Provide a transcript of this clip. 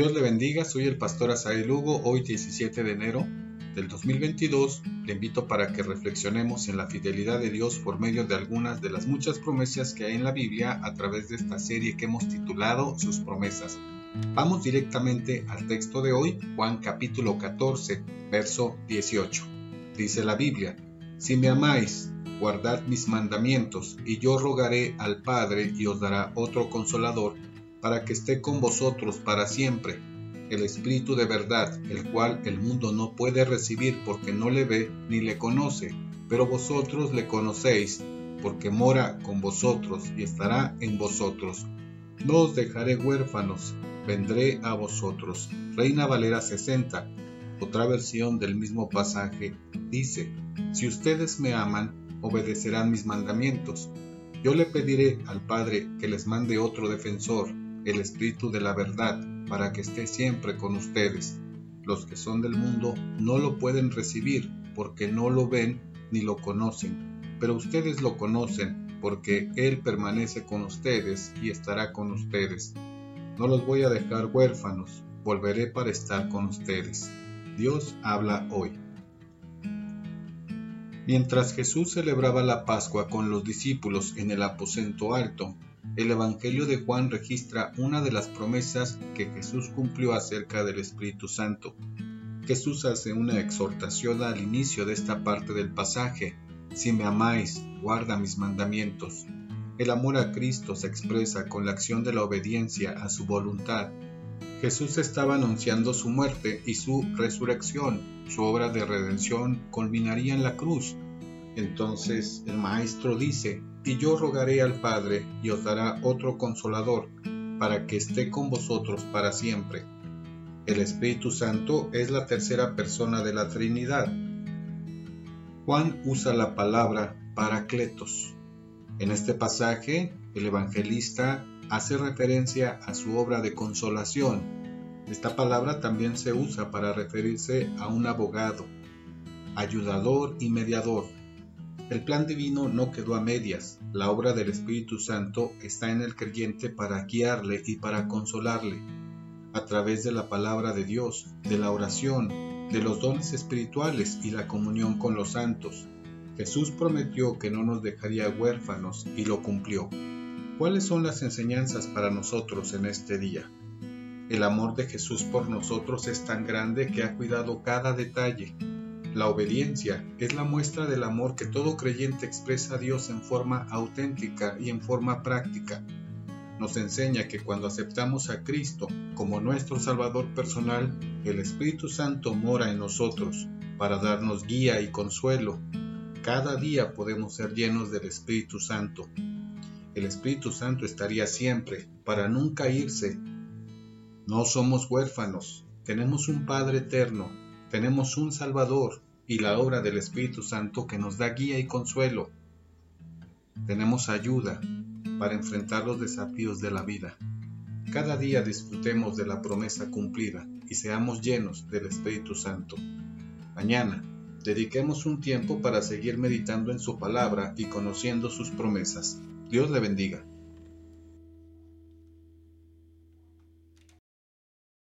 Dios le bendiga, soy el pastor Asael Lugo, hoy 17 de enero del 2022. Le invito para que reflexionemos en la fidelidad de Dios por medio de algunas de las muchas promesas que hay en la Biblia a través de esta serie que hemos titulado Sus promesas. Vamos directamente al texto de hoy, Juan capítulo 14, verso 18. Dice la Biblia, Si me amáis, guardad mis mandamientos, y yo rogaré al Padre y os dará otro consolador para que esté con vosotros para siempre, el Espíritu de verdad, el cual el mundo no puede recibir porque no le ve ni le conoce, pero vosotros le conocéis, porque mora con vosotros y estará en vosotros. No os dejaré huérfanos, vendré a vosotros. Reina Valera 60, otra versión del mismo pasaje, dice, Si ustedes me aman, obedecerán mis mandamientos. Yo le pediré al Padre que les mande otro defensor el Espíritu de la verdad, para que esté siempre con ustedes. Los que son del mundo no lo pueden recibir porque no lo ven ni lo conocen, pero ustedes lo conocen porque Él permanece con ustedes y estará con ustedes. No los voy a dejar huérfanos, volveré para estar con ustedes. Dios habla hoy. Mientras Jesús celebraba la Pascua con los discípulos en el aposento alto, el Evangelio de Juan registra una de las promesas que Jesús cumplió acerca del Espíritu Santo. Jesús hace una exhortación al inicio de esta parte del pasaje. Si me amáis, guarda mis mandamientos. El amor a Cristo se expresa con la acción de la obediencia a su voluntad. Jesús estaba anunciando su muerte y su resurrección. Su obra de redención culminaría en la cruz. Entonces el Maestro dice, y yo rogaré al Padre y os dará otro consolador, para que esté con vosotros para siempre. El Espíritu Santo es la tercera persona de la Trinidad. Juan usa la palabra paracletos. En este pasaje, el evangelista hace referencia a su obra de consolación. Esta palabra también se usa para referirse a un abogado, ayudador y mediador el plan divino no quedó a medias. La obra del Espíritu Santo está en el creyente para guiarle y para consolarle. A través de la palabra de Dios, de la oración, de los dones espirituales y la comunión con los santos. Jesús prometió que no nos dejaría huérfanos y lo cumplió. ¿Cuáles son las enseñanzas para nosotros en este día? El amor de Jesús por nosotros es tan grande que ha cuidado cada detalle, la obediencia es la muestra del amor que todo creyente expresa a Dios en forma auténtica y en forma práctica. Nos enseña que cuando aceptamos a Cristo como nuestro Salvador personal, el Espíritu Santo mora en nosotros para darnos guía y consuelo. Cada día podemos ser llenos del Espíritu Santo. El Espíritu Santo estaría siempre para nunca irse. No somos huérfanos, tenemos un Padre eterno tenemos un Salvador y la obra del Espíritu Santo que nos da guía y consuelo. Tenemos ayuda para enfrentar los desafíos de la vida. Cada día disfrutemos de la promesa cumplida y seamos llenos del Espíritu Santo. Mañana, dediquemos un tiempo para seguir meditando en su palabra y conociendo sus promesas. Dios le bendiga.